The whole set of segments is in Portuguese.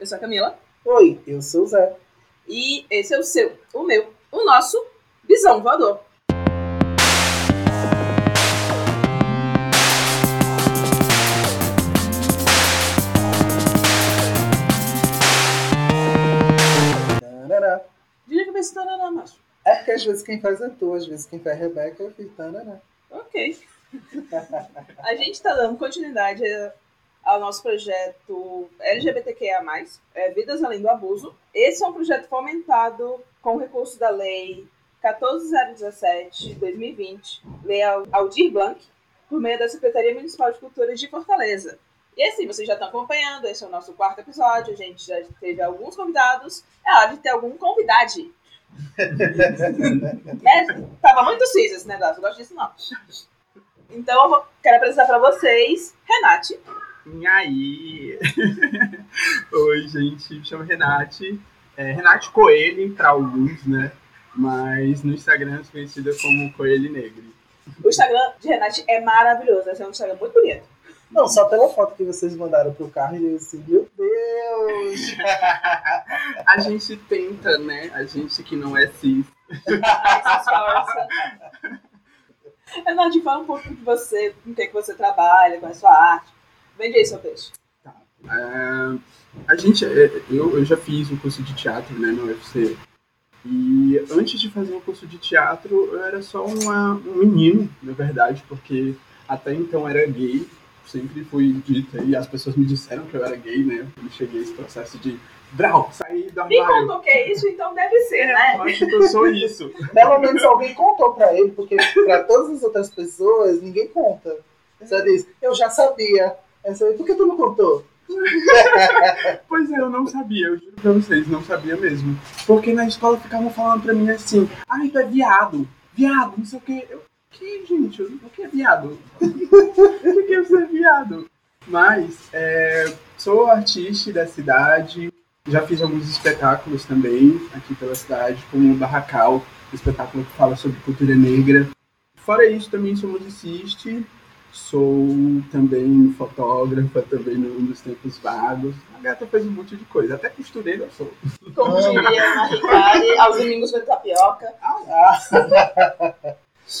Eu sou a Camila. Oi, eu sou o Zé. E esse é o seu, o meu, o nosso Visão Voador. Diria que eu penso tarará, macho. É porque às vezes quem faz é tu, às vezes quem faz é Rebeca, eu fiz tarará. Ok. A gente está dando continuidade ao nosso projeto LGBTQIA+, é, Vidas Além do Abuso. Esse é um projeto fomentado com recurso da Lei 14017-2020, Lei Aldir Blanc, por meio da Secretaria Municipal de Cultura de Fortaleza. E assim, vocês já estão acompanhando, esse é o nosso quarto episódio, a gente já teve alguns convidados, é hora de ter algum convidade. né? Tava muito cis esse negócio, eu gosto disso não. Então, eu quero apresentar para vocês Renate. E aí? Oi, gente, me chamo Renate. É, Renate Coelho para alguns, né? Mas no Instagram é conhecida como Coelho Negro. O Instagram de Renate é maravilhoso, esse é um Instagram muito bonito. Não, só pela foto que vocês mandaram pro carro e eu assim, meu Deus! A gente tenta, né? A gente que não é cis. Renate, fala um pouco de você, com o que, que você trabalha, com a sua arte. Vende aí seu peixe. É, a gente, é, eu, eu já fiz um curso de teatro, né, no UFC. E antes de fazer o curso de teatro, eu era só uma, um menino, na verdade, porque até então era gay. Sempre fui dito e as pessoas me disseram que eu era gay, né? Eu cheguei a esse processo de Brau, sair do Me armário. contou o que é isso, então deve ser, né? Eu acho que eu sou isso. Pelo menos alguém contou pra ele, porque pra todas as outras pessoas, ninguém conta. Você diz, eu já sabia. Aí você, por que tu não contou? Pois é, eu não sabia, eu juro pra vocês, não sabia mesmo. Porque na escola ficavam falando pra mim assim, ai, tu é viado, viado, não sei o que. Eu, que, gente, o que é viado? o que é ser viado? Mas, é, sou artista da cidade, já fiz alguns espetáculos também aqui pela cidade, como o Barracal, um espetáculo que fala sobre cultura negra. Fora isso, também sou musicista, sou também fotógrafa, também num dos tempos vagos. A gata faz um monte de coisa, até costureira eu sou. Como diria a Ricari, aos domingos foi tapioca. Ah.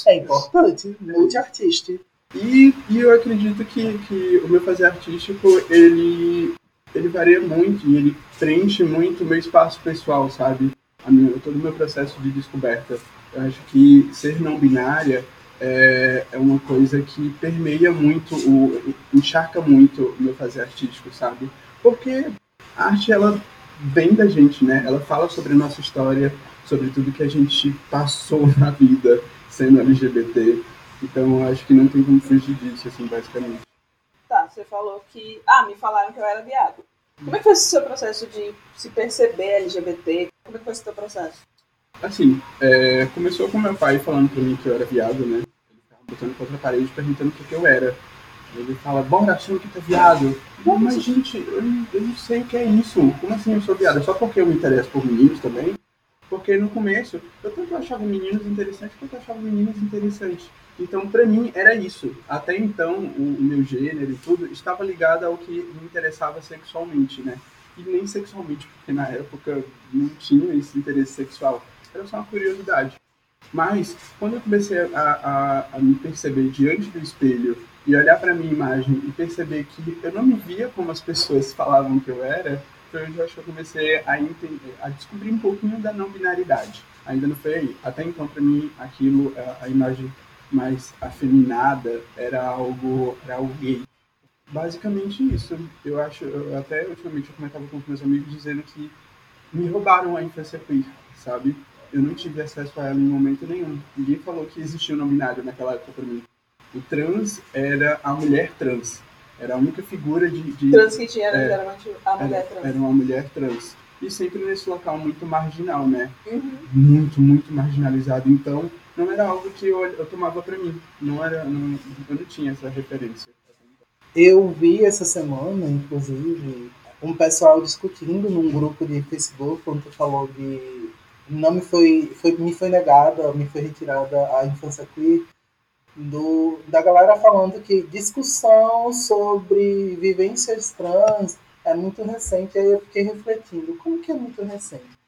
É importante, multiartista. E, e eu acredito que, que o meu fazer artístico, ele, ele varia muito e ele preenche muito o meu espaço pessoal, sabe? A minha, todo o meu processo de descoberta. Eu acho que ser não binária é, é uma coisa que permeia muito, o, encharca muito o meu fazer artístico, sabe? Porque a arte, ela vem da gente, né? Ela fala sobre a nossa história, sobre tudo que a gente passou na vida sendo LGBT. Então, acho que não tem como fugir disso, assim, basicamente. Tá, você falou que. Ah, me falaram que eu era viado. Como é que foi esse seu processo de se perceber LGBT? Como é que foi esse seu processo? Assim, é, começou com meu pai falando pra mim que eu era viado, né? Botando contra a parede perguntando o que, que eu era. Ele fala, bora, assume que é viado. Não, mas gente, eu, eu não sei o que é isso. Como assim eu sou viado? Só porque eu me interesso por meninos também? Porque no começo, eu tanto achava meninos interessantes quanto achava meninas interessantes. Então, pra mim, era isso. Até então, o, o meu gênero e tudo estava ligado ao que me interessava sexualmente, né? E nem sexualmente, porque na época não tinha esse interesse sexual. Era só uma curiosidade. Mas, quando eu comecei a, a, a me perceber diante do espelho e olhar pra minha imagem e perceber que eu não me via como as pessoas falavam que eu era, foi onde eu acho que eu comecei a entender, a descobrir um pouquinho da não binaridade. Ainda não foi aí. Até então, pra mim, aquilo, a, a imagem mais afeminada era algo, era algo gay. Basicamente isso. Eu acho, eu, até ultimamente eu comentava com os meus amigos dizendo que me roubaram a infância queer, sabe? Eu não tive acesso a ela em momento nenhum. Ninguém falou que existia o não binário naquela época pra mim. O trans era a mulher trans. Era a única figura de. de Trans que tinha, É. geralmente, a mulher era, trans. era uma mulher trans. E sempre nesse local muito marginal, né? Uhum. Muito, muito marginalizado. Então, não era algo que eu, eu tomava pra mim. Não era. Não, eu não tinha essa referência. Eu vi essa semana, inclusive, um pessoal discutindo num grupo de Facebook quando tu falou de não me foi, foi me foi negada, me foi retirada a infância queer, do, da galera falando que discussão sobre vivências trans é muito recente. Aí eu fiquei refletindo, como que é muito recente?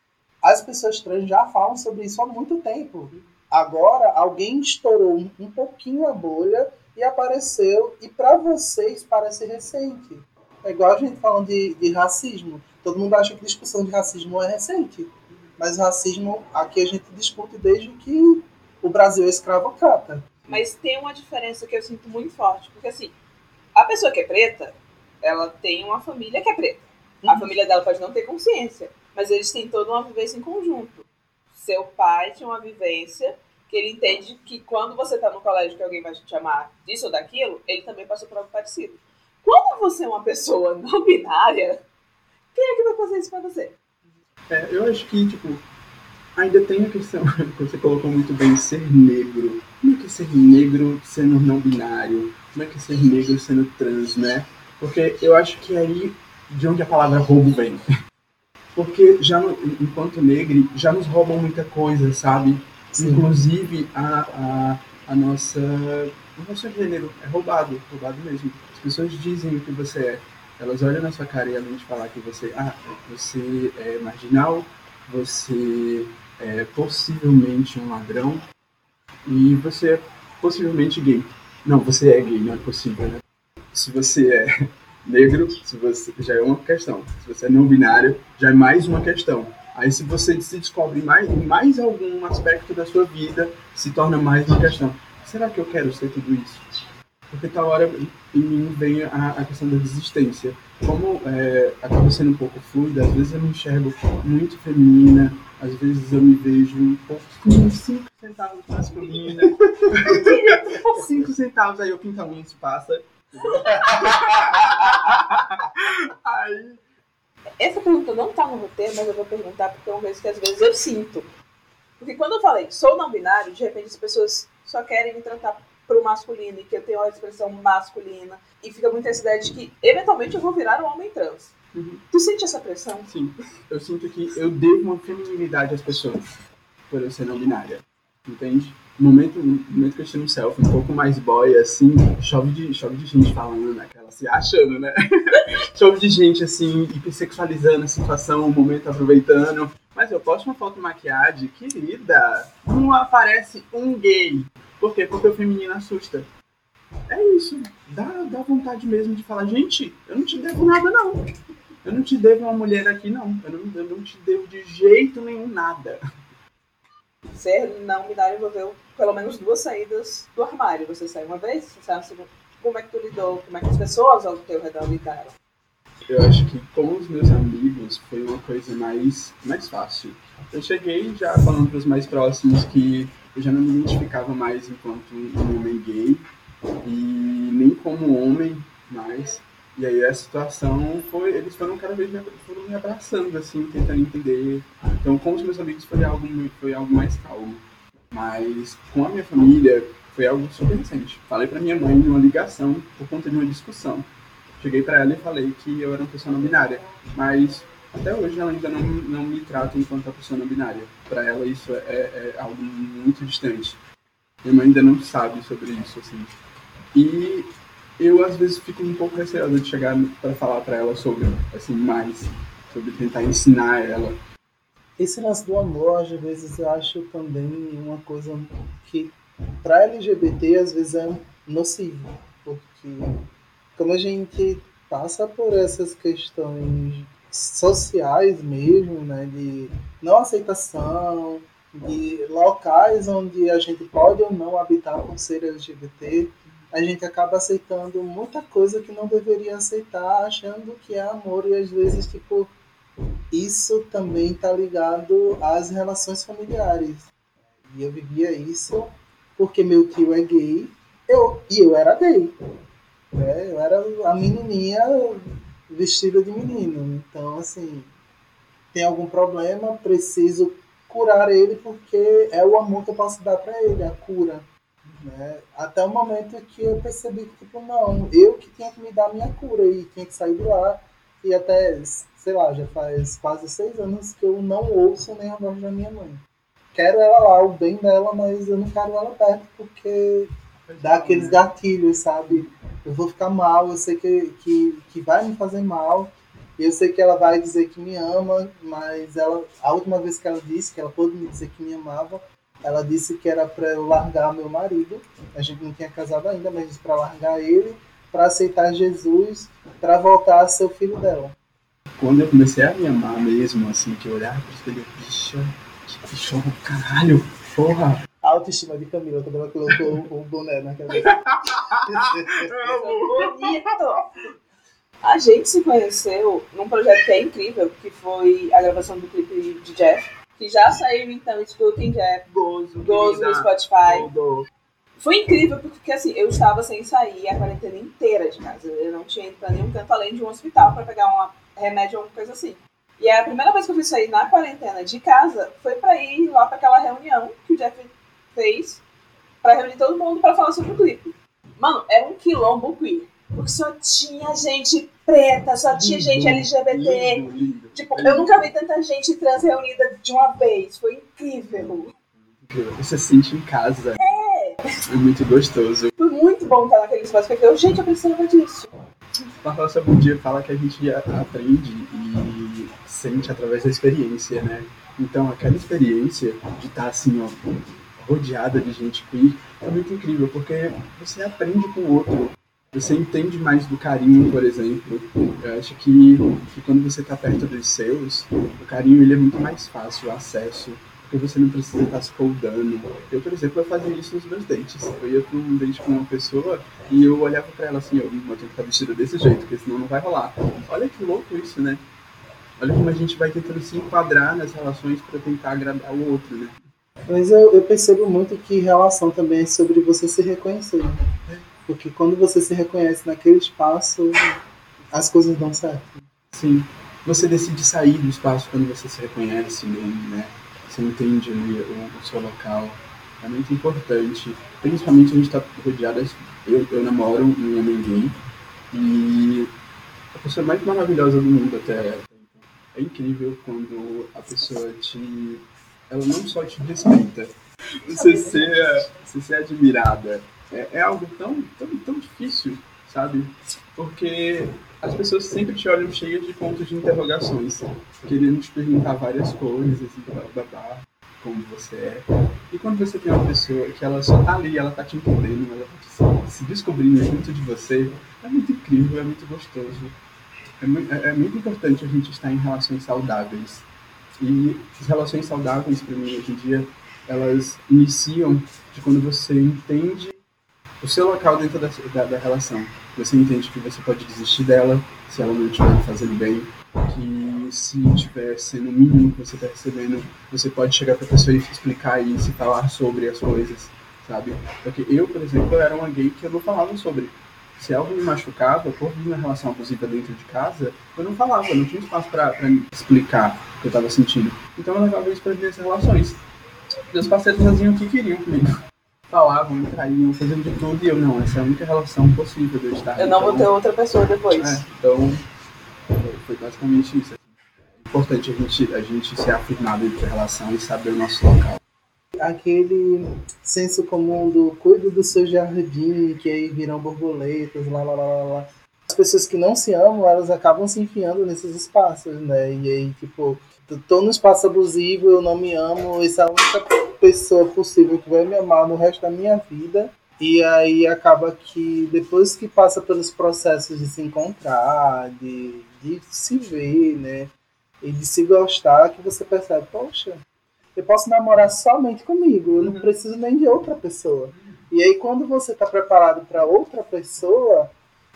As pessoas trans já falam sobre isso há muito tempo. Agora, alguém estourou um, pouquinho a bolha e apareceu, e para vocês parece recente. É igual a gente falando de, de racismo. Todo mundo acha que discussão de racismo é recente. Mas o racismo aqui a gente discute desde que o Brasil é escravocrata. Mas tem uma diferença que eu sinto muito forte, porque assim, a pessoa que é preta, ela tem uma família que é preta. A uhum. família dela pode não ter consciência, mas eles têm toda uma vivência em conjunto. Seu pai tinha uma vivência que ele entende que quando você está no colégio que alguém vai te chamar disso ou daquilo, ele também passou por algo parecido. Quando você é uma pessoa não binária, quem é que vai fazer isso pra você? É, eu acho que, tipo, ainda tem a questão que você colocou muito bem, ser negro. Como é que é ser negro sendo não binário? Como é que é ser negro sendo trans, né? Porque eu acho que é aí de onde a palavra roubo vem. Porque já no, enquanto negro, já nos roubam muita coisa, sabe? Sim. Inclusive a, a, a nossa. O nosso gênero é roubado, roubado mesmo. As pessoas dizem o que você é. Elas olham na sua cara e além de falar que você, ah, você é marginal, você é possivelmente um ladrão e você é possivelmente gay. Não, você é gay, não é possível, né? Se você é negro, se você já é uma questão. Se você é não binário, já é mais uma questão. Aí se você se descobre mais, mais algum aspecto da sua vida, se torna mais uma questão. Será que eu quero ser tudo isso? Porque tal hora em mim vem a, a questão da desistência. Como é, acaba sendo um pouco fluida, às vezes eu me enxergo muito feminina, às vezes eu me vejo um pouquinho, 5 centavos masculina. 5 centavos, aí o pinta unha se passa. aí essa pergunta não tá no roteiro, mas eu vou perguntar porque é uma coisa que às vezes eu sinto. Porque quando eu falei sou não binário, de repente as pessoas só querem me tratar pro masculino e que eu tenho uma expressão masculina. E fica muito essa ideia de que eventualmente eu vou virar um homem trans. Uhum. Tu sente essa pressão? Sim. Eu sinto que eu devo uma feminilidade às pessoas por eu ser não binária. Entende? No momento, no momento que eu tiro um selfie um pouco mais boy, assim, chove de, chove de gente falando, né? Se achando, né? chove de gente, assim, hipersexualizando a situação, o momento aproveitando. Mas eu posto uma foto de maquiagem, querida, não aparece um gay. Por quê? Porque o feminino assusta. É isso. Dá, dá vontade mesmo de falar, gente, eu não te devo nada, não. Eu não te devo uma mulher aqui, não. Eu não, eu não te devo de jeito nenhum nada. Ser não binário envolveu pelo menos duas saídas do armário. Você sai uma vez, você sai uma segunda. Como é que tu lidou? Como é que as pessoas ao teu redor lidaram? Eu acho que com os meus amigos foi uma coisa mais, mais fácil. Eu cheguei já falando para os mais próximos que eu já não me identificava mais enquanto um homem gay e nem como homem mais. E aí a situação foi, eles foram cada vez me, foram me abraçando, assim, tentando entender. Então com os meus amigos foi algo, foi algo mais calmo. Mas com a minha família foi algo super recente. Falei para minha mãe numa ligação por conta de uma discussão. Cheguei para ela e falei que eu era uma pessoa não binária, mas até hoje ela ainda não, não me trata enquanto uma pessoa não binária. Para ela isso é, é, algo muito distante. Minha mãe ainda não sabe sobre isso, assim. E eu às vezes fico um pouco receoso de chegar para falar para ela sobre, assim, mais, sobre tentar ensinar ela esse lance do amor, às vezes, eu acho também uma coisa que, para LGBT, às vezes é nocivo. Porque, como a gente passa por essas questões sociais mesmo, né, de não aceitação, de locais onde a gente pode ou não habitar por ser LGBT, a gente acaba aceitando muita coisa que não deveria aceitar, achando que é amor e às vezes, tipo, isso também está ligado às relações familiares. E eu vivia isso porque meu tio é gay eu, e eu era gay. Né? Eu era a menininha vestida de menino. Então, assim, tem algum problema, preciso curar ele porque é o amor que eu posso dar para ele, a cura. Né? Até o momento que eu percebi que, tipo, não, eu que tinha que me dar a minha cura e tinha que sair de lá. E até sei lá, já faz quase seis anos que eu não ouço nem a voz da minha mãe. Quero ela lá, o bem dela, mas eu não quero ela perto porque dá aqueles gatilhos, sabe? Eu vou ficar mal, eu sei que, que, que vai me fazer mal. Eu sei que ela vai dizer que me ama, mas ela, a última vez que ela disse que ela pôde me dizer que me amava, ela disse que era para eu largar meu marido. A gente não tinha casado ainda, mas disse para largar ele, para aceitar Jesus, para voltar a ser o filho dela. Quando eu comecei a me amar mesmo, assim, que eu olhava para o bicho, que bicho, caralho, porra. A autoestima de Camila, quando ela colocou o boné na cabeça. Bonito! A gente se conheceu num projeto que é incrível, que foi a gravação do clipe de Jeff, que já saiu, então, escutem Jeff, Gozo, Gozo no Spotify. Foi incrível, porque assim, eu estava sem sair a quarentena inteira de casa. Eu não tinha ido pra nenhum canto além de um hospital para pegar um remédio ou alguma coisa assim. E a primeira vez que eu fui sair na quarentena de casa foi para ir lá para aquela reunião que o Jeff fez para reunir todo mundo para falar sobre o clipe. Mano, era um quilombo queer. Porque só tinha gente preta, só tinha Lindo, gente LGBT. Lindo, lindo. Tipo, eu nunca vi tanta gente trans reunida de uma vez. Foi incrível. Incrível. Você se sente em casa. É. É muito gostoso. Foi muito bom estar naquele espaço. Porque eu, gente, eu precisava disso. Marcelo Bom Dia fala que a gente aprende e sente através da experiência, né? Então, aquela experiência de estar assim, ó, rodeada de gente queer é muito incrível, porque você aprende com o outro. Você entende mais do carinho, por exemplo. Eu acho que, que quando você está perto dos seus, o carinho ele é muito mais fácil, o acesso, porque você não precisa estar se coldando. Eu, por exemplo, eu fazia isso nos meus dates. Eu ia para um date com uma pessoa e eu olhava para ela assim, eu vou ter que estar vestida desse jeito, porque senão não vai rolar. Olha que louco isso, né? Olha como a gente vai tentando se enquadrar nas relações para tentar agradar o outro, né? Mas eu, eu percebo muito que relação também é sobre você se reconhecer. né? Porque quando você se reconhece naquele espaço, as coisas dão certo. Sim. Você decide sair do espaço quando você se reconhece nele, né? Você entende o, o seu local. É muito importante. Principalmente a gente está rodeado. Eu, eu namoro um homem gay e a pessoa mais maravilhosa do mundo até. É incrível quando a pessoa te. Ela não só te respeita, você ser, você ser admirada. É, é algo tão, tão, tão difícil, sabe? Porque as pessoas sempre te olham cheias de pontos de interrogações, querendo te perguntar várias coisas e blá blá blá, como você é. E quando você tem uma pessoa que ela só tá ali, ela tá te entendendo, ela tá se descobrindo junto de você, é muito incrível, é muito gostoso. É muito, é, é muito importante a gente estar em relações saudáveis. E as relações saudáveis, para mim, hoje em dia, elas iniciam de quando você entende o seu local dentro da, da, da relação. Você entende que você pode desistir dela se ela não estiver fazendo bem, que se estiver sendo o mínimo que você está recebendo, você pode chegar para a pessoa e explicar isso e falar sobre as coisas, sabe? Porque eu, por exemplo, era uma gay que eu não falava sobre. Se algo me machucava por uma relação abusiva dentro de casa, eu não falava, não tinha espaço para explicar o que eu estava sentindo. Então eu levava isso para as minhas relações. Meus parceiros faziam o que queriam comigo falavam, me traíam, faziam de tudo, e eu, não, essa é a única relação possível de eu estar. Eu não vou ter outra pessoa depois. É, então, foi basicamente isso. É importante a gente, a gente ser afirmado entre a relação e saber o nosso local. Aquele senso comum do cuido do seu jardim, que aí viram borboletas, lá, lá, lá, lá, lá. As pessoas que não se amam, elas acabam se enfiando nesses espaços, né? E aí, tipo, tô no espaço abusivo, eu não me amo, essa é a única pessoa possível que vai me amar no resto da minha vida. E aí acaba que depois que passa pelos processos de se encontrar, de, de se ver, né? E de se gostar, que você percebe, poxa, eu posso namorar somente comigo, eu não preciso nem de outra pessoa. E aí quando você está preparado para outra pessoa,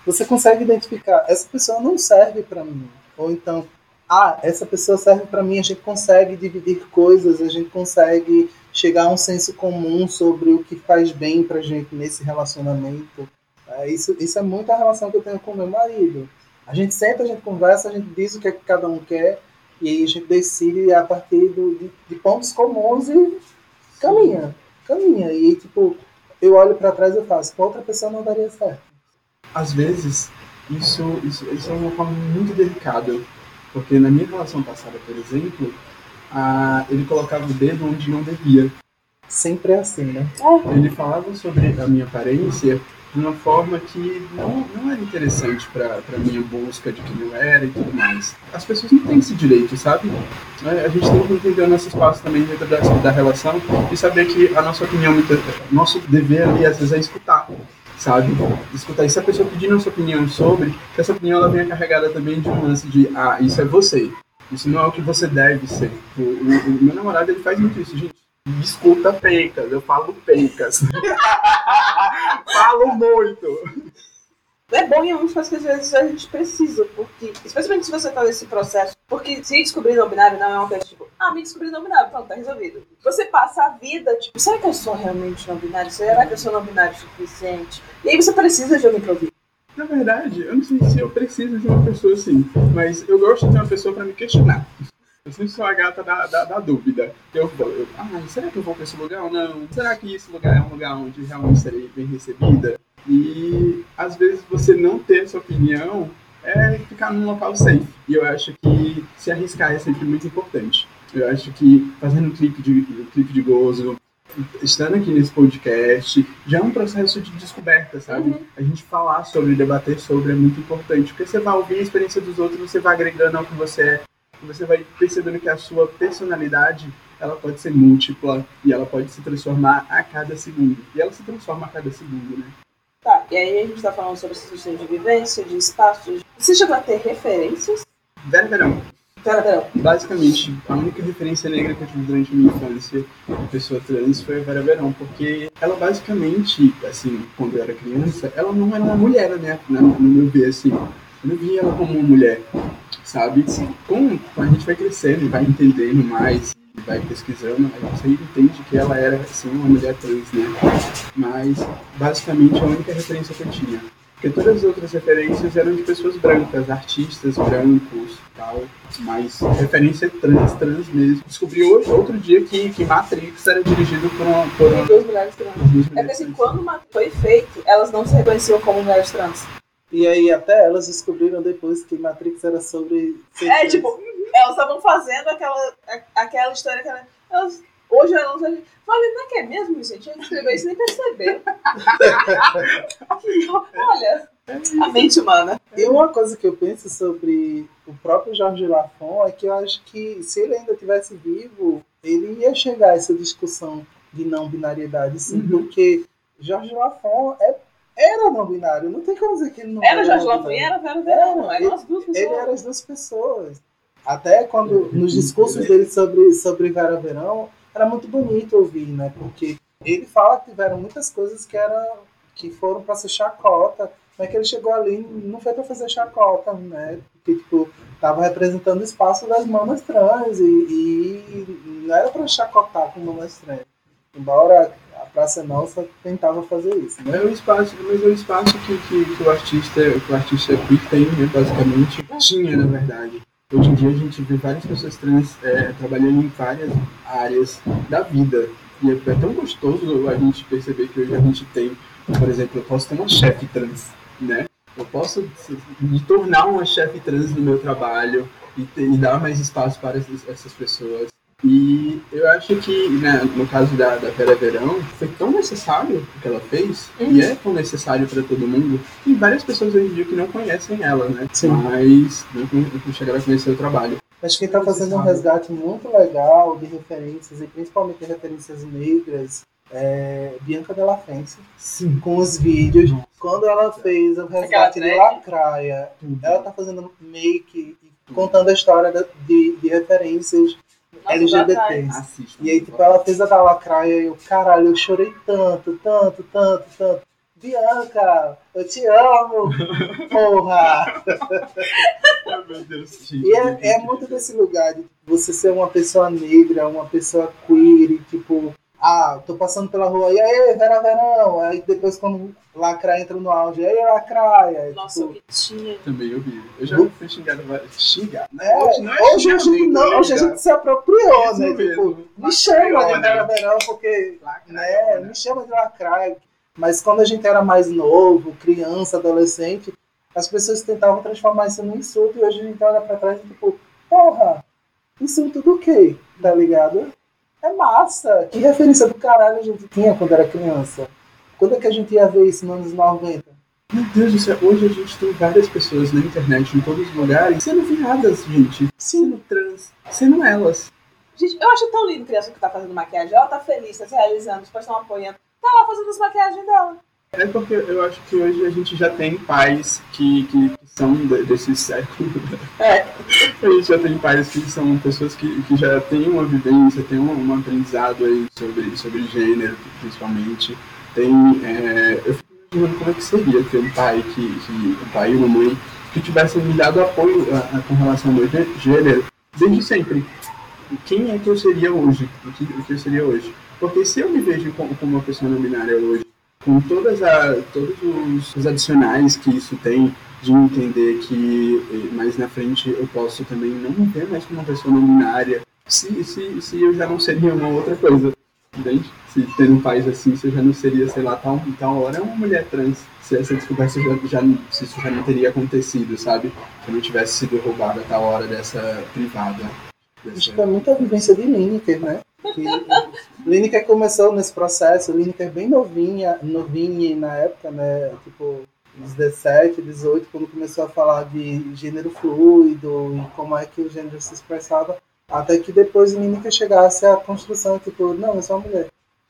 você consegue identificar, essa pessoa não serve para mim. Ou então, ah, essa pessoa serve para mim, a gente consegue dividir coisas, a gente consegue chegar a um senso comum sobre o que faz bem pra gente nesse relacionamento. É, isso, isso é muito a relação que eu tenho com meu marido. A gente senta, a gente conversa, a gente diz o que, é que cada um quer, e aí a gente decide a partir do, de, de pontos comuns e caminha, caminha. E aí, tipo, eu olho para trás e faço, com outra pessoa não daria certo. Às vezes, isso, isso, isso é uma forma muito delicada, porque na minha relação passada, por exemplo, a, ele colocava o dedo onde não devia. Sempre é assim, né? Ele falava sobre a minha aparência de uma forma que não, não era interessante para a minha busca de quem eu era e tudo mais. As pessoas não têm esse direito, sabe? É, a gente tem que entender o nosso espaço também dentro da, da relação e saber que a nossa opinião, nosso dever ali às vezes é escutar sabe? Escutar. E se a pessoa pedir nossa opinião sobre, que essa opinião ela venha carregada também de um lance de, ah, isso é você. Isso não é o que você deve ser. O, o, o meu namorado, ele faz muito isso, gente escuta pencas, eu falo pencas. falo muito. É bom em algumas coisas que às vezes a gente precisa, porque, especialmente se você tá nesse processo, porque se descobrir não binário não é uma coisa tipo, ah, me descobri não binário, pronto, tá resolvido. Você passa a vida, tipo, será que eu sou realmente não binário? Será que eu sou não binário o suficiente? E aí você precisa de alguém pra ouvir. Na verdade, eu não sei se eu preciso de uma pessoa assim, mas eu gosto de ter uma pessoa para me questionar. Eu sempre sou a gata da, da, da dúvida. Eu, eu, ah, será que eu vou para esse lugar ou não? Será que esse lugar é um lugar onde realmente serei bem recebida? E às vezes você não ter essa opinião é ficar num local safe. E eu acho que se arriscar é sempre muito importante. Eu acho que fazendo um clipe de, um clipe de gozo, estando aqui nesse podcast, já é um processo de descoberta, sabe? Uhum. A gente falar sobre, debater sobre é muito importante, porque você vai ouvir a experiência dos outros, você vai agregando ao que você é, você vai percebendo que a sua personalidade ela pode ser múltipla e ela pode se transformar a cada segundo. E ela se transforma a cada segundo, né? Tá, e aí a gente está falando sobre situações de vivência, de espaços. Você chegou a ter referências? Vera Verão. Vera Verão. Basicamente, a única referência negra que eu tive durante a minha infância de pessoa trans foi a Vera Verão, porque ela basicamente, assim, quando eu era criança, ela não era uma mulher, né? No meu ver, assim. Eu não via ela como uma mulher sabe? Com, a gente vai crescendo e vai entendendo mais, vai pesquisando, a gente entende que ela era, assim, uma mulher trans, né? Mas, basicamente, a única referência que eu tinha. Porque todas as outras referências eram de pessoas brancas, artistas brancos tal, mas referência trans, trans mesmo. Descobri hoje, outro dia, que, que Matrix era dirigido por uma. Por uma... Duas mulheres trans. Duas mulheres é porque assim, quando Matrix foi feito, elas não se reconheciam como mulheres trans. E aí até elas descobriram depois que Matrix era sobre. É, tipo, elas estavam fazendo aquela, aquela história que elas. Hoje elas. Falei, não é que é mesmo, gente? A gente escreveu isso e nem percebeu. Olha, a mente humana. E uma coisa que eu penso sobre o próprio Jorge Lafon é que eu acho que se ele ainda tivesse vivo, ele ia chegar a essa discussão de não binariedade, sim, uhum. porque Jorge Lafon é era não binário, não tem como dizer que ele não era. Era Jorge e era Vera Verão, eram as duas pessoas. Ele era as duas pessoas. Até quando, nos discursos dele sobre, sobre Vera Verão, era muito bonito ouvir, né? Porque ele fala que tiveram muitas coisas que, era, que foram para ser chacota, mas que ele chegou ali não foi para fazer chacota, né? Porque, tipo, tava representando o espaço das mamas trans e, e não era para chacotar com mamas trans. Embora Praça Nossa tentava fazer isso. Né? É o espaço, mas é o espaço que, que, que o artista, que o artista tem, né, basicamente, tinha na verdade. Hoje em dia a gente vê várias pessoas trans é, trabalhando em várias áreas da vida. E é, é tão gostoso a gente perceber que hoje a gente tem, por exemplo, eu posso ter uma chefe trans, né? Eu posso me tornar uma chefe trans no meu trabalho e, ter, e dar mais espaço para essas pessoas. E eu acho que, né, no caso da, da Vera Verão, foi tão necessário o que ela fez, uhum. e é tão necessário para todo mundo, e várias pessoas hoje em dia que não conhecem ela, né? Sim. Mas não, não chegaram a conhecer o trabalho. Acho que está fazendo um resgate muito legal de referências, e principalmente referências negras, é, Bianca Della Fence, Sim. com os vídeos. Nossa. Quando ela fez o resgate de Lacraia, uhum. ela tá fazendo make, contando a história de, de referências LGBTs. e aí, tipo, ela fez a da lacraia e eu, caralho, eu chorei tanto, tanto, tanto, tanto. Bianca, eu te amo, porra! Meu Deus, e é, é muito desse lugar de você ser uma pessoa negra, uma pessoa queer, e, tipo, ah, tô passando pela rua, e aí, Vera Verão? Aí depois quando Lacraia entra no auge, e aí, Lacraia? Nossa, tipo, o que tinha. Também eu vi. Eu já fui xingado, xingado. Né? É, hoje não é hoje, a gente, não, hoje a gente se apropriou, Isso né? Mesmo. Tipo, me chama de Vera Verão, porque, né, me chama de Lacraia. Mas quando a gente era mais novo, criança, adolescente, as pessoas tentavam transformar isso num insulto, e hoje a gente olha pra trás e tipo, porra, insulto do quê? Tá ligado? É massa. Que referência do caralho a gente tinha quando era criança. Quando é que a gente ia ver isso nos anos 90? Meu Deus do céu, hoje a gente tem várias pessoas na internet, em todos os lugares, sendo viadas, gente. Sendo trans, sendo elas. Gente, eu acho tão lindo criança que tá fazendo maquiagem. Ela tá feliz, tá se realizando, os pais estão apoiando. Tá lá fazendo as maquiagens dela. É porque eu acho que hoje a gente já tem pais que, que, são de- desse século. É. A gente já tem pais que são pessoas que, que já têm uma vivência, têm um, um aprendizado aí sobre, sobre gênero, principalmente. Tem. é, eu fico imaginando como é que seria ter um pai que, que um pai e uma mãe que tivessem me dado apoio a- a- com relação ao meu gênero desde sempre. Quem é que eu seria hoje? O que, o que eu seria hoje? Porque se eu me vejo como, como uma pessoa não binária hoje, com todas a, todos os, os adicionais que isso tem, de entender que eh, mais na frente eu posso também não me ver mais como uma pessoa não binária, se, se, se eu já não seria uma outra coisa, entende? Se tendo um país assim, se eu já não seria, sei lá, tal, tal hora uma mulher trans, se essa descoberta já, já, se isso já não teria acontecido, sabe? Se eu não tivesse sido roubada a tal hora dessa privada. Acho que é muita vivência de Lineker, né? Que Lineker começou nesse processo, Lineker bem novinha, novinha na época, né? Tipo, uns 17, 18, quando começou a falar de gênero fluido e como é que o gênero se expressava, até que depois Lineker chegasse à construção, tipo, não, eu sou uma mulher.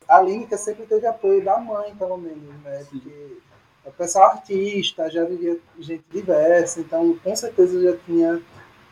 A Lineker sempre teve apoio da mãe, pelo menos, né? Sim. Porque o pessoal artista, já vivia gente diversa, então com certeza já tinha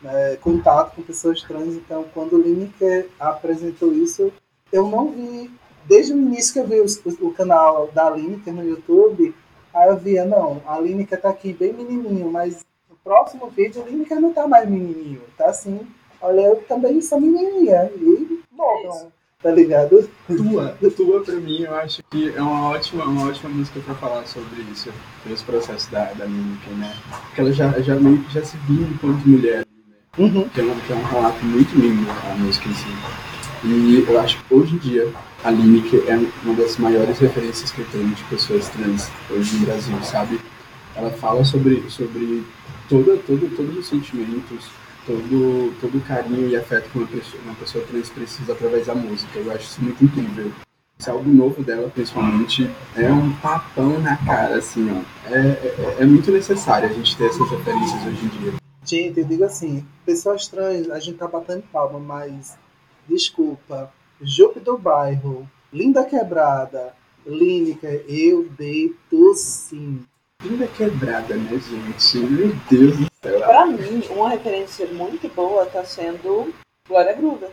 né, contato com pessoas trans. Então, quando o Lineker apresentou isso, eu não vi. Desde o início que eu vi os- o, canal da Lineker no YouTube, aí eu via, não, a Lineker tá aqui bem menininho, mas no próximo vídeo o Lineker não tá mais menininho, tá assim, olha, eu também sou menininha, e morram, tá ligado? Tua, tua pra mim, eu acho que é uma ótima, uma ótima música pra falar sobre isso, sobre esse processo da, da Lineker, né? Porque ela já, já meio que já se viu enquanto mulher? Uhum. que é, um, que é um relato muito lindo a música em si. E eu acho que hoje em dia a Lineker é uma das maiores referências que eu tenho de pessoas trans hoje no Brasil, sabe? Ela fala sobre, sobre toda, todo, todos os sentimentos, todo, todo o carinho e afeto que uma pessoa, uma pessoa trans precisa através da música. Eu acho isso muito incrível. Esse álbum novo dela, principalmente, é um papão na cara, assim, ó. É, é, é muito necessário a gente ter essas referências hoje em dia. Gente, eu digo assim, pessoas trans, a gente tá batendo palma, mas desculpa, Jupe do Bairro, Linda Quebrada, Lineker, eu deito sim. Linda quebrada, né, gente? Meu Deus do céu. Pra mim, uma referência muito boa tá sendo Glória Groove.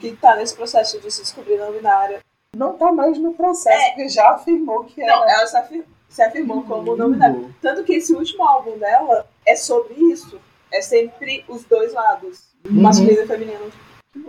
Que tá nesse processo de se descobrir não binária. Não tá mais no processo, É. porque já afirmou que Não, era. ela se, afir- se afirmou como não binária. Tanto que esse último álbum dela é sobre isso. É sempre os dois lados, Uhum. masculino e feminino.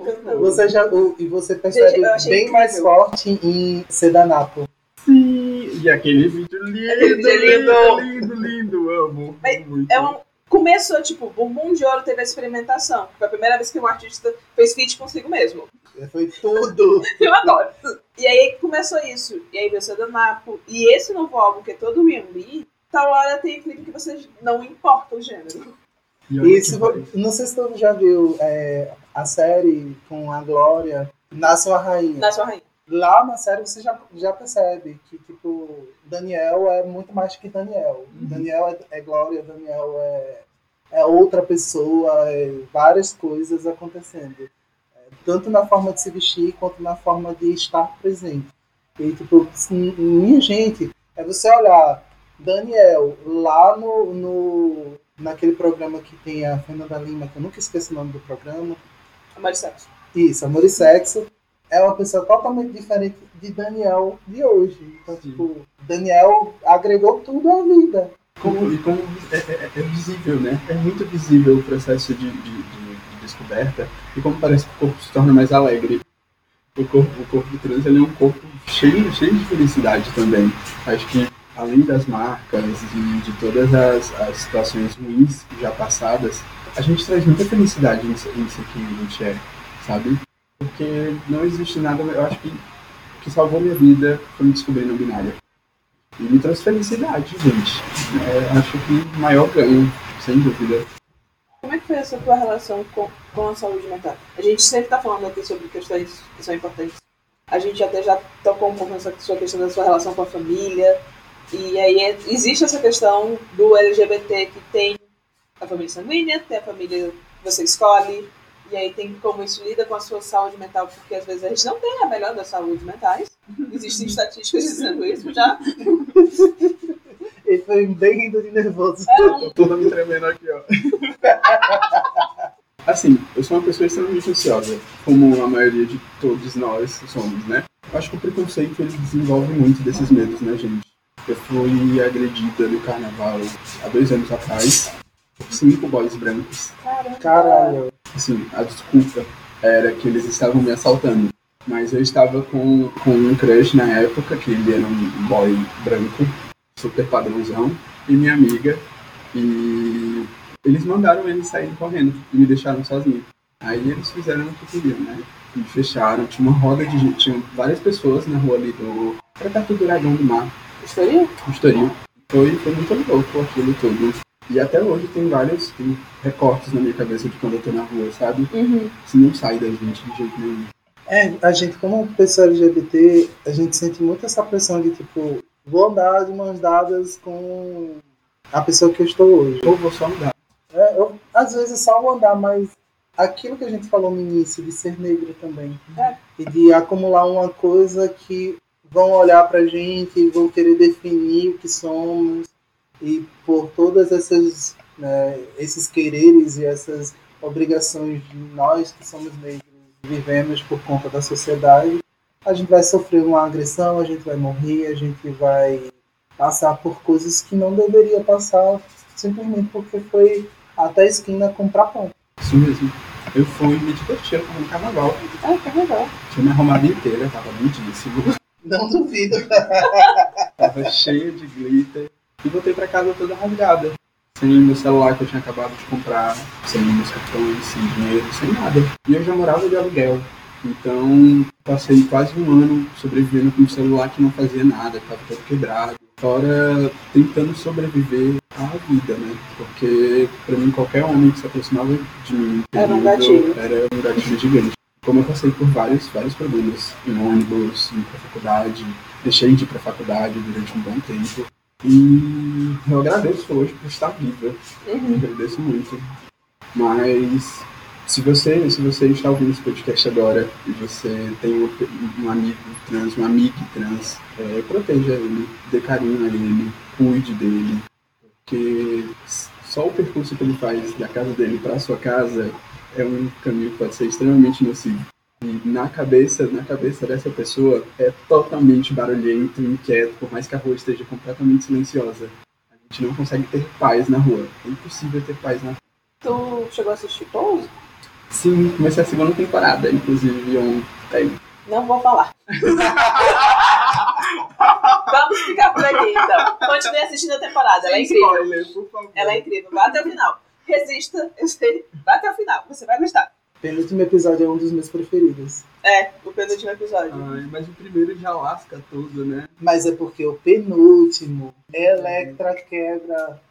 cantando. Você já, o- e você percebe Gente, bem incrível. mais forte em Sedanapo. Sim, e aquele vídeo lindo, Aquele vídeo lindo, lindo. lindo, lindo, amo. Muito. É um, começou, tipo, Bumbum de Ouro teve a experimentação. Foi a primeira vez que um artista fez feat consigo mesmo. Foi tudo. Eu adoro. E aí começou isso. E aí veio o Sedanapo. E esse novo álbum, que é todo R&B, tal hora tem clipe que você não importa o gênero. E se vai. não sei se tu já viu é, a série com a Glória, Nasce uma Rainha. Na sua rainha. Lá na série você já, já percebe que, tipo, Daniel é muito mais que Daniel. Uhum. Daniel é, é Glória, Daniel é, é outra pessoa, é várias coisas acontecendo. É, tanto na forma de se vestir quanto na forma de estar presente. E, tipo, assim, minha gente, é você olhar Daniel lá no, no, naquele programa que tem a Fernanda Lima, que eu nunca esqueço o nome do programa. Amor e sexo. Isso, Amor e Sexo é uma pessoa totalmente diferente de Daniel de hoje. Então, Sim. tipo, Daniel agregou tudo à vida. Como, e como é, é- é visível, né? É muito visível o processo de, de- de- de descoberta e como parece que o corpo se torna mais alegre. O corpo, o corpo trans ele é um corpo cheio, cheio de felicidade também. Acho que além das marcas e de todas as, as situações ruins já passadas, a gente traz muita felicidade nisso, nisso que a gente é, sabe? Porque não existe nada, eu acho que que salvou minha vida foi me descobrir no binário. E me trouxe felicidade, gente. É, acho que o maior ganho, sem dúvida. Como é que foi essa tua relação com, com a saúde mental? A gente sempre tá falando aqui sobre questões que são importantes A gente até já tocou um pouco nessa sua questão da sua relação com a família. E aí é, existe essa questão do LGBT que tem a família sanguínea, tem a família que você escolhe, e aí tem como isso lida com a sua saúde mental, porque às vezes a gente não tem a melhor das saúdes mentais. Existem estatísticas dizendo isso já. Ele foi bem rindo de nervoso. É um... Tô todo me tremendo aqui, ó. Assim, eu sou uma pessoa extremamente ansiosa, como a maioria de todos nós somos, né? Eu acho que o preconceito ele desenvolve muito desses medos, né, gente? Eu fui agredida no carnaval há dois anos atrás por cinco boys brancos. Caralho. Assim, a desculpa era que eles estavam me assaltando. Mas eu estava com, com um crush na época, que ele era um boy branco, super padrãozão, e minha amiga. E eles mandaram eles saírem correndo e me deixaram sozinho. Aí eles fizeram o que queriam, né? Me fecharam, tinha uma roda de gente, tinha várias pessoas na rua ali do. Pra perto do Dragão do Mar, Estoril? no Estoril. Foi, foi muito louco aquilo tudo. E até hoje tem vários tem recortes na minha cabeça de quando eu tô na rua, sabe? Uhum. Isso não sai da gente de jeito nenhum. É, a gente, como pessoa LGBT, a gente sente muito essa pressão de tipo, vou andar de mãos dadas com a pessoa que eu estou hoje. Ou vou só mudar. É, eu, às vezes só vou andar, mas aquilo que a gente falou no início, de ser negro também. É. E de acumular uma coisa que vão olhar pra gente e vão querer definir o que somos. E por todas essas né, esses quereres e essas obrigações de nós que somos negros vivemos por conta da sociedade, a gente vai sofrer uma agressão, a gente vai morrer, a gente vai passar por coisas que não deveria passar simplesmente porque foi até a esquina comprar pão. Isso mesmo. Eu fui me divertir no carnaval. Ah, legal. Tinha me arrumado inteira, tava lindíssimo. Não duvido. Tava cheio de glitter. E voltei pra casa toda rasgada. Sem meu celular que eu tinha acabado de comprar, sem meus cartões, sem dinheiro, sem nada. E eu já morava de aluguel. Então, passei quase um ano sobrevivendo com um celular que não fazia nada, que tava todo quebrado. Fora tentando sobreviver à vida, né? Porque, pra mim, qualquer homem que se aproximava de mim Era um gatilho. era um gatilho gigante. Como eu passei por vários, vários problemas em ônibus, pra faculdade, deixei de ir pra faculdade durante um bom tempo. E eu agradeço hoje por estar viva. Uhum. Agradeço muito. Mas se você, se você está ouvindo esse podcast agora e você tem um, um amigo trans, uma amiga trans, é, proteja ele, dê carinho a ele, cuide dele. Porque só o percurso que ele faz da casa dele para a sua casa é um caminho que pode ser extremamente nocivo. E na cabeça, na cabeça dessa pessoa é totalmente barulhento, inquieto, por mais que a rua esteja completamente silenciosa. A gente não consegue ter paz na rua. É impossível ter paz na rua. Tu chegou a assistir Pose? Sim, comecei a segunda temporada, inclusive ontem. Não vou falar. Vamos ficar por aqui, então. Continue assistindo a temporada, ela é incrível. Spoiler, por favor. Ela é incrível, vá até o final. Resista, eu sei, vá até o final, você vai gostar. Penúltimo episódio é um dos meus preferidos. É, o penúltimo episódio. Ai, mas o primeiro já lasca tudo, né? Mas é porque o penúltimo, Electra quebra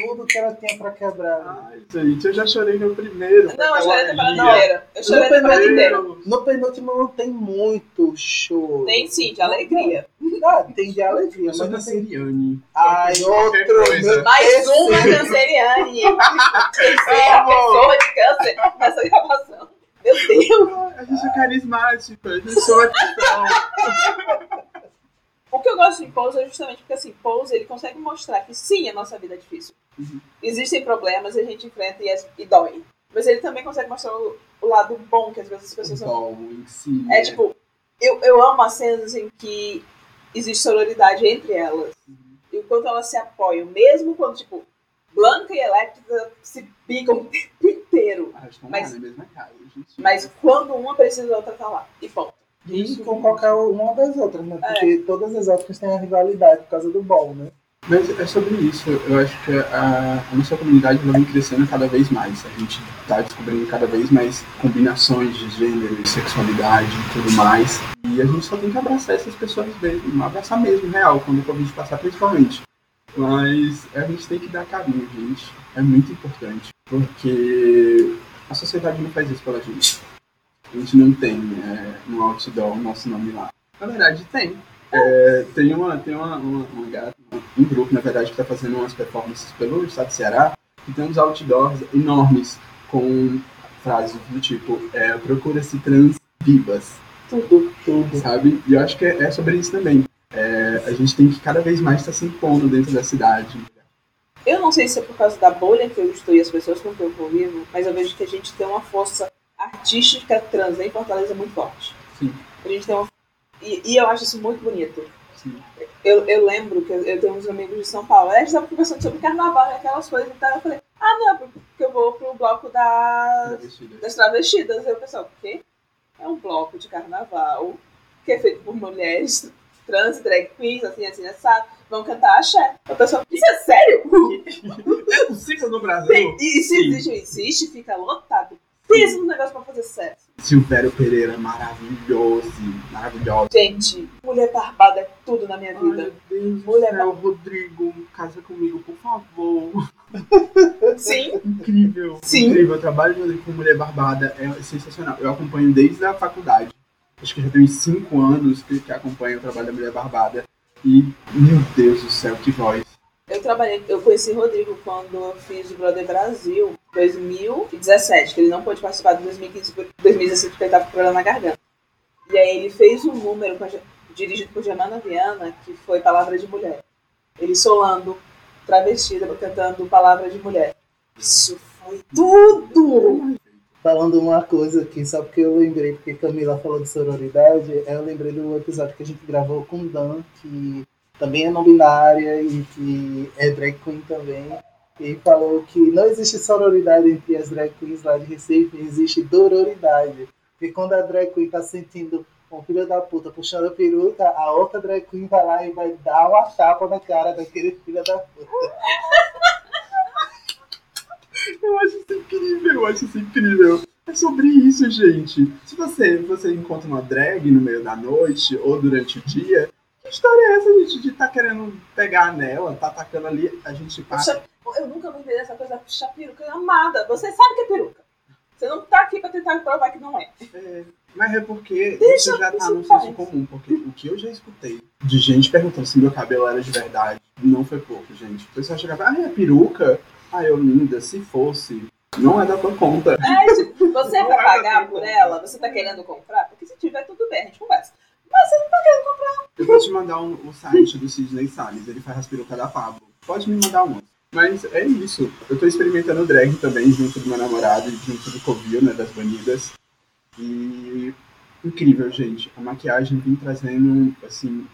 tudo que ela tinha pra quebrar. Ai, gente, eu já chorei no primeiro. Não, eu chorei alegria. inteira. Eu chorei a temporada inteira. No penúltimo não tem muito show. Tem sim, de alegria. Ah, tem de alegria, mas. Siriane. Ai, outro. Mais uma canceriane. Terceira pessoa de câncer nessa gravação. Meu Deus. A gente é carismática, a gente sou atitão. O que eu gosto de Pose é justamente porque, assim, Pose, ele consegue mostrar que sim, a nossa vida é difícil. Uhum. Existem problemas e a gente enfrenta e, é- e dói. Mas ele também consegue mostrar o, o lado bom que às vezes as pessoas não Bom, em si. É né? tipo, eu, eu amo as cenas em que existe sororidade entre elas. E o quanto elas se apoiam, mesmo quando, tipo, Blanca e Electra se picam o tempo inteiro. Ah, mas- na mesma casa, gente. Mas quando uma precisa, a outra tá lá. E ponto. E com qualquer uma das outras, né? Porque todas as outras têm a rivalidade por causa do ball, né? Mas é sobre isso. Eu acho que a, a nossa comunidade ela vem crescendo cada vez mais. A gente está descobrindo cada vez mais combinações de gênero, de sexualidade e tudo mais. E a gente só tem que abraçar essas pessoas mesmo, abraçar mesmo, real, quando o Covid passar principalmente. Mas a gente tem que dar carinho, gente. É muito importante. Porque a sociedade não faz isso pela gente. a gente não tem é, no outdoor o nosso nome lá. Na verdade, tem. É, tem uma, tem uma, uma, uma gata, um grupo, na verdade, que está fazendo umas performances pelo estado do Ceará, e tem uns outdoors enormes com frases do tipo é, procura-se trans vivas. Tudo, tudo. Sabe? E eu acho que é, é sobre isso também. É, a gente tem que cada vez mais estar tá se impondo dentro da cidade. Eu não sei se é por causa da bolha que eu estou e as pessoas com quem eu convivo, mas eu vejo que a gente tem uma força artística trans em Fortaleza muito forte. Sim. A gente tem uma... e, e eu acho isso muito bonito. Sim. Eu, eu lembro que eu, eu tenho uns amigos de São Paulo, a gente estava conversando sobre carnaval e aquelas coisas e tal. Eu falei, ah, não, é porque eu vou pro bloco das, Travestidas. das travestidas. Aí o pessoal, o quê? É um bloco de carnaval que é feito por mulheres trans, drag queens, assim, assim, assado. Vão cantar axé. A pessoa, isso é sério? É possível no Brasil? Tem- e se existe, existe, fica lotado. Pensa no negócio pra fazer sexo. Silvério Pereira, maravilhoso, maravilhoso. Gente, mulher barbada é tudo na minha vida. Ai, meu Deus do Mulher céu, Rodrigo, casa comigo, por favor. Sim, Incrível. Sim. Incrível. O trabalho de Rodrigo com Mulher Barbada é sensacional. Eu acompanho desde a faculdade. Acho que já tem uns 5 anos que, que acompanho o trabalho da Mulher Barbada. E, meu Deus do céu, que voz. Eu trabalhei, eu conheci o Rodrigo quando eu fiz o Brother Brasil 2017, que ele não pôde participar de 2015, por- 2016 porque ele tava com problema na garganta. E aí ele fez um número com a dirigido por Germana Viana, que foi Palavra de Mulher. Ele solando, travestida, cantando Palavra de Mulher. Isso foi tudo! Falando uma coisa aqui, só porque eu lembrei, porque Camila falou de sororidade, eu lembrei do episódio que a gente gravou com o Dan, que também é não binária e que é drag queen também. E falou que não existe sororidade entre as drag queens lá de Recife, existe dororidade. Porque quando a drag queen tá sentindo um filho da puta puxando a peruca, a outra drag queen vai lá e vai dar uma chapa na cara daquele filho da puta. Eu acho isso incrível, eu acho isso incrível. É sobre isso, gente. Se você, você encontra uma drag no meio da noite ou durante o dia, que história é essa, gente, de tá querendo pegar nela, tá atacando ali, a gente passa. Eu nunca vou entender essa coisa puxar peruca amada. Você sabe que é peruca. Você não tá aqui pra tentar provar que não é. É, mas é porque Deixa isso já tá no senso comum, porque o que eu já escutei de gente perguntando se meu cabelo era de verdade, não foi pouco, gente. O pessoal chegava, ah, é peruca? Ah, eu linda, se fosse. Não é da tua conta. É, tipo, você Não vai pagar por pô. ela? Você tá querendo comprar? Porque se tiver, tudo bem, a gente conversa. Mas você não tá querendo comprar. Eu vou te mandar um- o site do Sidney Salles, ele faz as perucas da Pablo. Pode me mandar uma. Mas é isso. Eu tô experimentando drag também, junto do meu namorado e junto do Covil, né, das banidas. E incrível, gente. A maquiagem vem trazendo, assim,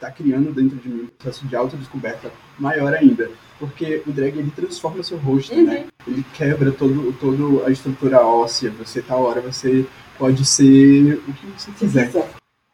tá criando dentro de mim um processo de autodescoberta maior ainda. Porque o drag, ele transforma seu rosto, né? Ele quebra todo, todo a estrutura óssea. Você, tal hora, você pode ser o que você quiser.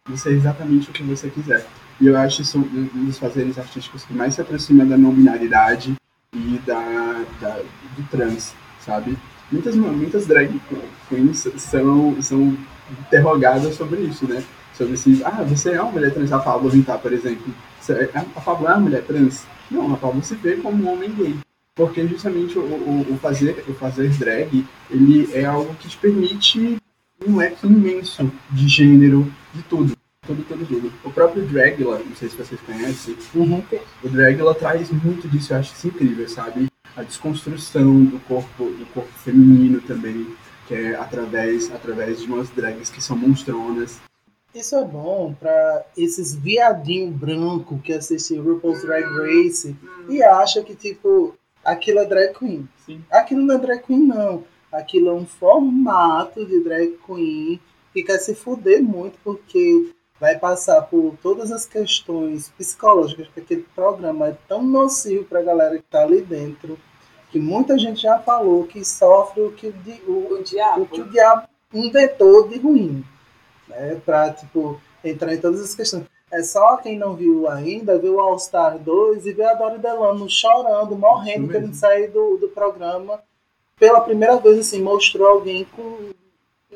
Você é exatamente o que você quiser. E eu acho isso um dos fazeres artísticos que mais se aproxima da não binaridade e da, da do trans, sabe? Muitas, muitas drag queens são, são interrogadas sobre isso, né? Sobre se, ah, você é uma mulher trans, a Pablo Vittar, por exemplo. Você- A Pablo é uma mulher trans? Não, a Pablo se vê como um homem gay. Porque justamente o, o, o fazer, o fazer drag, ele é algo que te permite um leque imenso de gênero, de tudo. Tudo, tudo, tudo. O próprio Dragula, não sei se vocês conhecem, Uhum. o Dragula traz muito disso, eu acho isso incrível, sabe? A desconstrução do corpo, do corpo feminino também, que é através, através de umas drags que são monstronas. Isso é bom pra esses viadinho branco que assistem RuPaul's Drag Race e acha que, tipo, aquilo é drag queen. Sim. Aquilo não é drag queen, não. Aquilo é um formato de drag queen que quer se fuder muito porque vai passar por todas as questões psicológicas que aquele programa é tão nocivo pra galera que tá ali dentro que muita gente já falou que sofre o que o, di- o, O diabo. o que o diabo inventou de ruim, né? Pra, tipo, entrar em todas as questões. É só quem não viu ainda, viu o All Star 2 e vê a Dori Delano chorando, morrendo, querendo sair do, do programa. Pela primeira vez, assim, mostrou alguém com.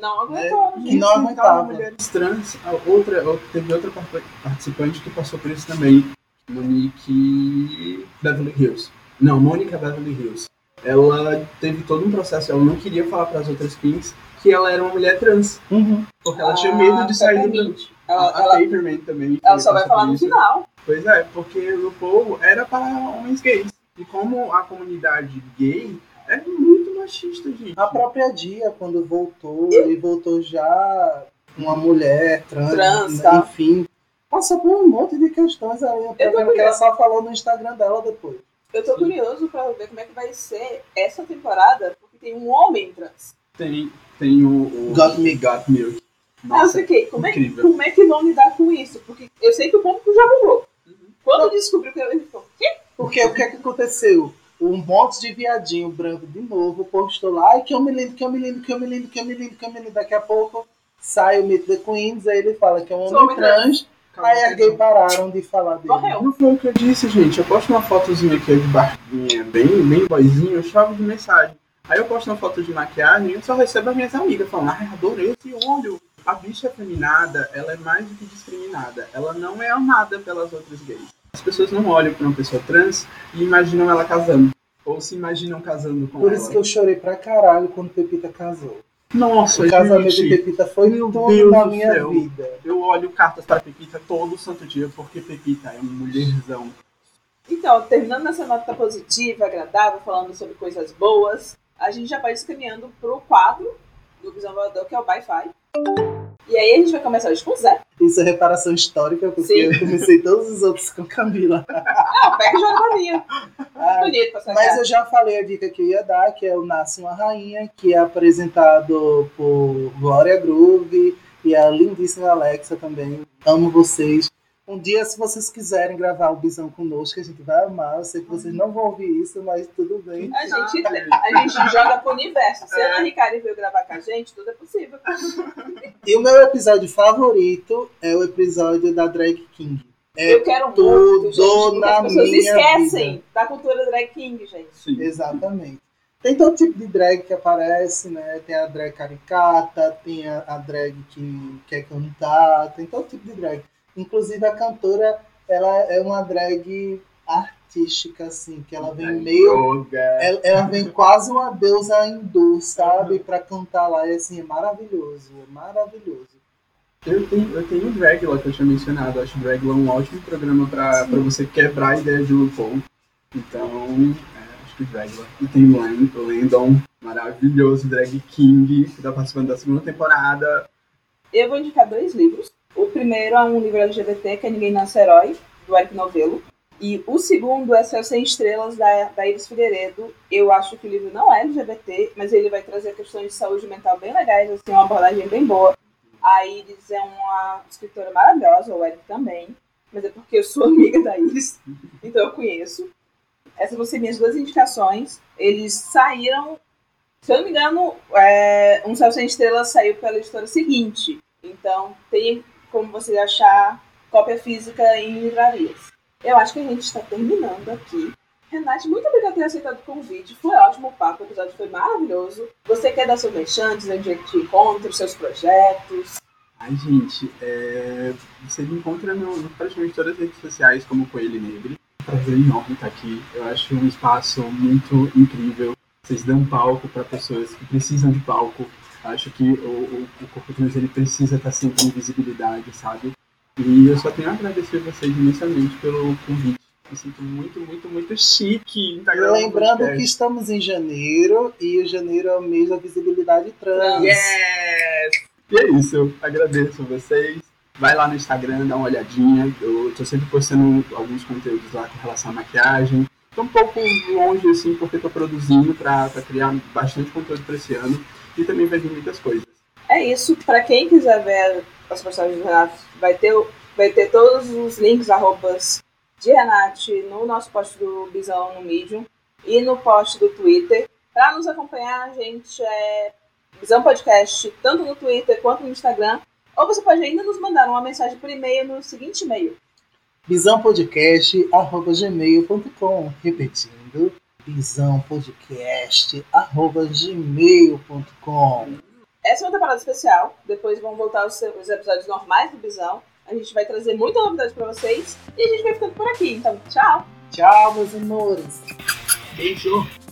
Não aguentou, Que gente. não aguentava. mulheres trans, a outra, teve outra par- participante que passou por isso também, Monique Beverly Hills. Não, Mônica Beverly Hills. Ela teve todo um processo, ela não queria falar para as outras queens que ela era uma mulher trans. Uhum. Porque ela tinha medo de sair do. A, Ela, a ela, Paperman também. ela só vai falar no isso. final. Pois é, porque o povo era para homens gays. E como a comunidade gay é muito machista, gente. A própria Dia, quando voltou, e voltou já uma mulher trans, Trans, né, tá. enfim. Passou por um monte de questões aí, tô que ela só falou no Instagram dela depois. Eu tô curioso pra ver como é que vai ser essa temporada, porque tem um homem trans. Tem, tem o, o Got Me. Got Milk. Aí eu Nossa, fiquei, como é, que- incrível. como é que vão lidar com isso? Porque eu sei que o público já mudou. Quando descobriu que ele ficou, quê? Porque o que é que aconteceu? Um monte de viadinho branco de novo postou lá, ai que eu me lindo, que eu me lindo, que eu me lindo, que eu me lindo, que eu me lindo. Daqui a pouco sai o Meet the Queens, aí ele fala que é um Sou homem homem trans, aí as gays pararam de falar dele. Morreu. Não foi o que eu disse, gente. Eu posto uma fotozinha aqui de barbinha, bem, bem boizinho, eu chamo de mensagem. Aí eu posto uma foto de maquiagem e eu só recebo as minhas amigas falando, ai, adorei esse olho. A bicha feminada, ela é mais do que discriminada. Ela não é amada pelas outras gays. As pessoas não olham para uma pessoa trans e imaginam ela casando. Ou se imaginam casando com Por ela. isso que eu chorei pra caralho quando Pepita casou. Nossa, O casamento gente, de Pepita foi Meu tudo Deus na minha céu. vida. eu olho cartas para Pepita todo santo dia, porque Pepita é uma mulherzão. Então, terminando nessa nota positiva, agradável, falando sobre coisas boas, a gente já vai se caminhando pro quadro do Visão Voador, que é o Wi-Fi. E aí a gente vai começar hoje com o Zé. Isso é reparação histórica, porque Sim. eu comecei todos os outros com Camila. Ah, pega e joga pra mim. Ah, Bonito. Mas eu já falei a dica que eu ia dar, que é o Nasce uma Rainha, que é apresentado por Glória Groove e a lindíssima Alexa também. Amo vocês. Um dia, se vocês quiserem gravar o Bisão conosco, a gente vai amar. Eu sei que vocês não vão ouvir isso, mas tudo bem. A gente, a gente joga pro universo. Se a Ana Ricari veio gravar com a gente, tudo é possível. E o meu episódio favorito é o episódio da Drag King. É eu quero tudo muito, gente, na as pessoas esquecem vida. da cultura drag king, gente. Sim. Exatamente. Tem todo tipo de drag que aparece, né? Tem a drag caricata, tem a, a drag que quer cantar, tem todo tipo de drag. Inclusive a cantora, ela é uma drag artística, assim, que ela vem meio. Ela, ela vem quase uma deusa hindu, sabe? Pra cantar lá. E assim, é maravilhoso, é maravilhoso. Eu tenho, eu tenho o Dragula que eu tinha mencionado. Eu acho o Dragula um ótimo programa pra, pra você quebrar a ideia de RuPaul. Então, é, acho que o Dragula. E tem o Landon, maravilhoso, Drag King, que tá participando da segunda temporada. Eu vou indicar dois livros. O primeiro é um livro LGBT, que é Ninguém Nasce Herói, do Eric Novello. E o segundo é Céu Sem Estrelas, da, da Iris Figueiredo. Eu acho que o livro não é LGBT, mas ele vai trazer questões de saúde mental bem legais, assim, uma abordagem bem boa. A Iris é uma escritora maravilhosa, o Eric também. Mas é porque eu sou amiga da Iris, então eu conheço. Essas vão ser minhas duas indicações. Eles saíram, se eu não me engano, é, Um Céu Sem Estrelas saiu pela editora seguinte. Então tem como você achar cópia física em livrarias. Eu acho que a gente está terminando aqui. Renate, muito obrigada por ter aceitado o convite. Foi ótimo o papo, o episódio foi maravilhoso. Você quer dar seu merchan, dizer onde é te encontra, os seus projetos? Ai, gente, é, você me encontra no, em praticamente todas as redes sociais como Coelho Negre. Um prazer enorme estar aqui. Eu acho um espaço muito incrível. Vocês dão palco para pessoas que precisam de palco. Acho que o, o, Corpo Trans ele precisa estar sempre em visibilidade, sabe? E eu só tenho a agradecer vocês imensamente pelo convite. Me sinto muito, muito, muito chique. um Lembrando podcast. que estamos em janeiro e o janeiro é o mês da visibilidade trans. Yes! E é isso, eu agradeço vocês. Vai lá no Instagram, dá uma olhadinha. Eu tô sempre postando alguns conteúdos lá com relação à maquiagem. Tô um pouco longe, assim, porque tô produzindo pra criar bastante conteúdo pra esse ano. E também vai vir muitas coisas. É isso. Para quem quiser ver as postagens do Renato, vai ter, vai ter todos os links, arrobas de Renate no nosso post do Bisão no Medium e no post do Twitter. Para nos acompanhar, a gente é Bisão Podcast, tanto no Twitter quanto no Instagram. Ou você pode ainda nos mandar uma mensagem por e-mail no seguinte e-mail. bisãopodcast.gmail.com Repetindo, bisãopodcast.gmail.com Essa é uma temporada especial. Depois vão voltar os, os episódios normais do Bisão. A gente vai trazer muita novidade para vocês. E a gente vai ficando por aqui. Então, tchau! Tchau, meus amores! Beijo!